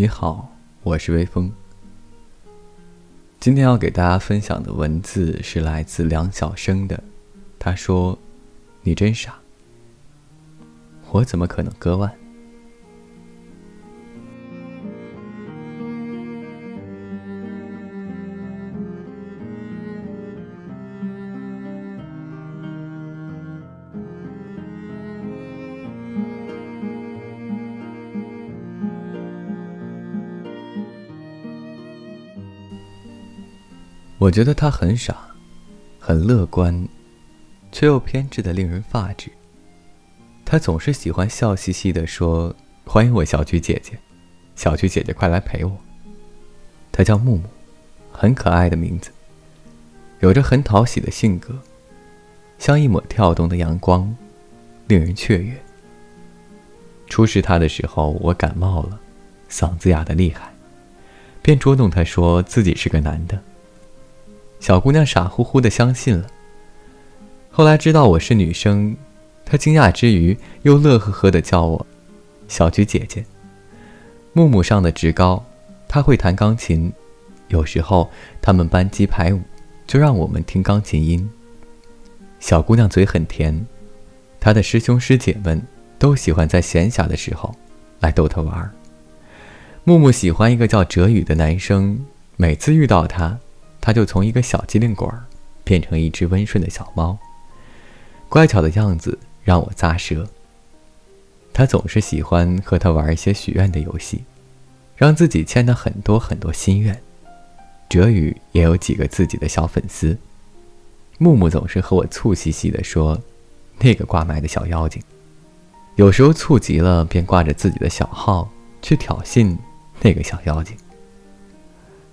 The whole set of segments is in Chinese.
你好，我是微风。今天要给大家分享的文字是来自梁晓声的，他说：“你真傻，我怎么可能割腕？”我觉得他很傻，很乐观，却又偏执的令人发指。他总是喜欢笑嘻嘻的说：“欢迎我小菊姐姐，小菊姐姐快来陪我。”他叫木木，很可爱的名字，有着很讨喜的性格，像一抹跳动的阳光，令人雀跃。初识他的时候，我感冒了，嗓子哑得厉害，便捉弄他说自己是个男的。小姑娘傻乎乎的相信了。后来知道我是女生，她惊讶之余又乐呵呵的叫我“小菊姐姐”。木木上的职高，他会弹钢琴，有时候他们班级排舞，就让我们听钢琴音。小姑娘嘴很甜，她的师兄师姐们都喜欢在闲暇的时候来逗她玩。木木喜欢一个叫哲宇的男生，每次遇到他。他就从一个小机灵鬼儿变成一只温顺的小猫，乖巧的样子让我咂舌。他总是喜欢和他玩一些许愿的游戏，让自己签了很多很多心愿。哲宇也有几个自己的小粉丝。木木总是和我醋兮兮地说：“那个挂麦的小妖精。”有时候醋急了，便挂着自己的小号去挑衅那个小妖精。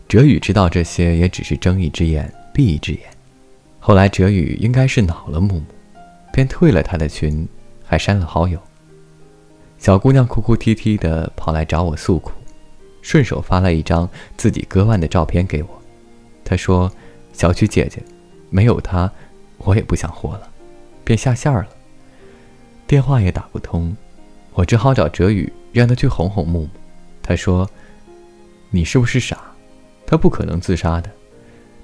哲宇知道这些也只是睁一只眼闭一只眼。后来哲宇应该是恼了木木，便退了他的群，还删了好友。小姑娘哭哭啼啼的跑来找我诉苦，顺手发了一张自己割腕的照片给我。她说：“小曲姐姐，没有她，我也不想活了。”便下线了。电话也打不通，我只好找哲宇，让他去哄哄木木。他说：“你是不是傻？”他不可能自杀的，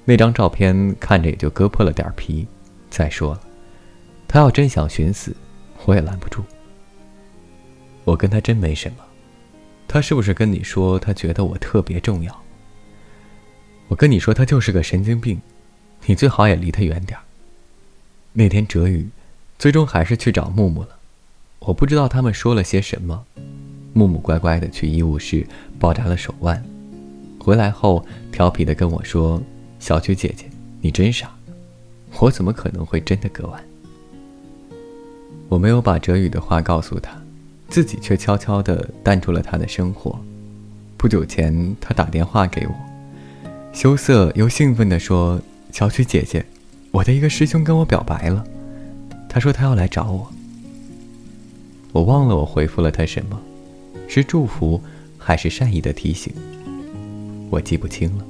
那张照片看着也就割破了点皮。再说了，他要真想寻死，我也拦不住。我跟他真没什么，他是不是跟你说他觉得我特别重要？我跟你说他就是个神经病，你最好也离他远点那天哲宇，最终还是去找木木了。我不知道他们说了些什么，木木乖乖的去医务室包扎了手腕。回来后，调皮的跟我说：“小曲姐姐，你真傻，我怎么可能会真的割腕？”我没有把哲宇的话告诉他，自己却悄悄的淡出了他的生活。不久前，他打电话给我，羞涩又兴奋的说：“小曲姐姐，我的一个师兄跟我表白了，他说他要来找我。”我忘了我回复了他什么，是祝福还是善意的提醒？我记不清了。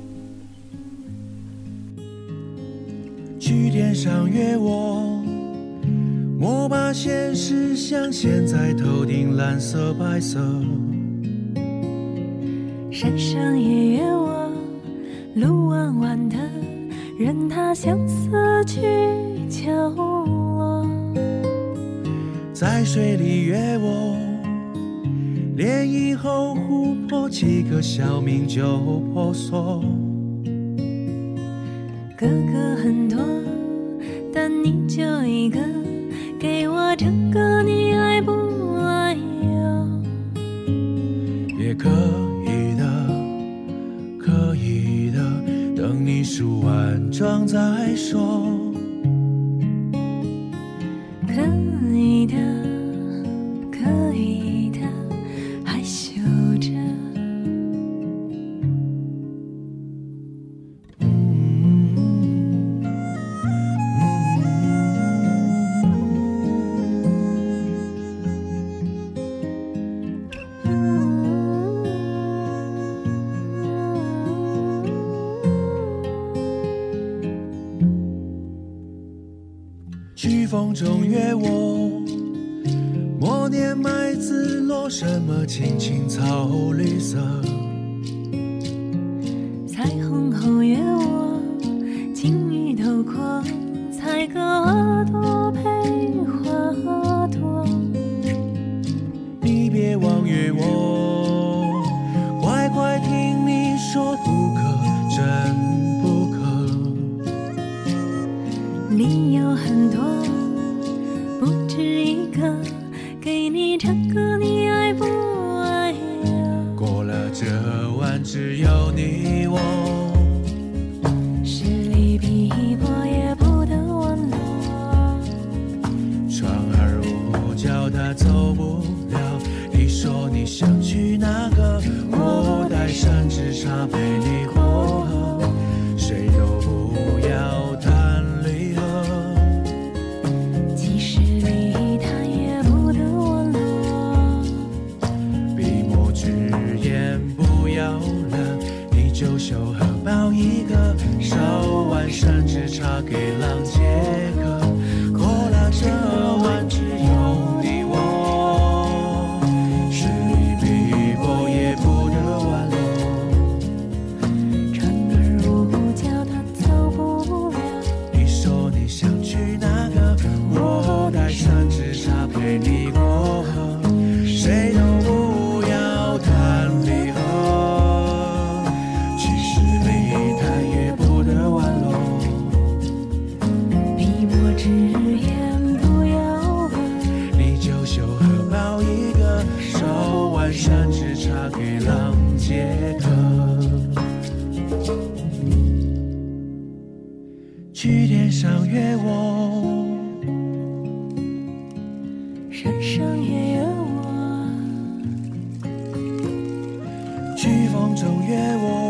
去天上约我，莫把现实像现在头顶蓝色白色。山上也约我，路弯弯的，任它相思去角落。在水里约我。涟漪后，湖泊几个小名就婆娑。哥哥很多，但你就一个，给我这个你爱不爱哟？也可以的，可以的，等你梳完妆再说。可以风中约我，默念麦子落什么青青草绿色。陪你过河，谁都不要谈离合。即使离他也不得我落，笔墨纸砚不要了，你就秀荷包一个，烧完山只茶给浪姐。山只差给浪接的，去天上约我，山上也有我，去风中约我。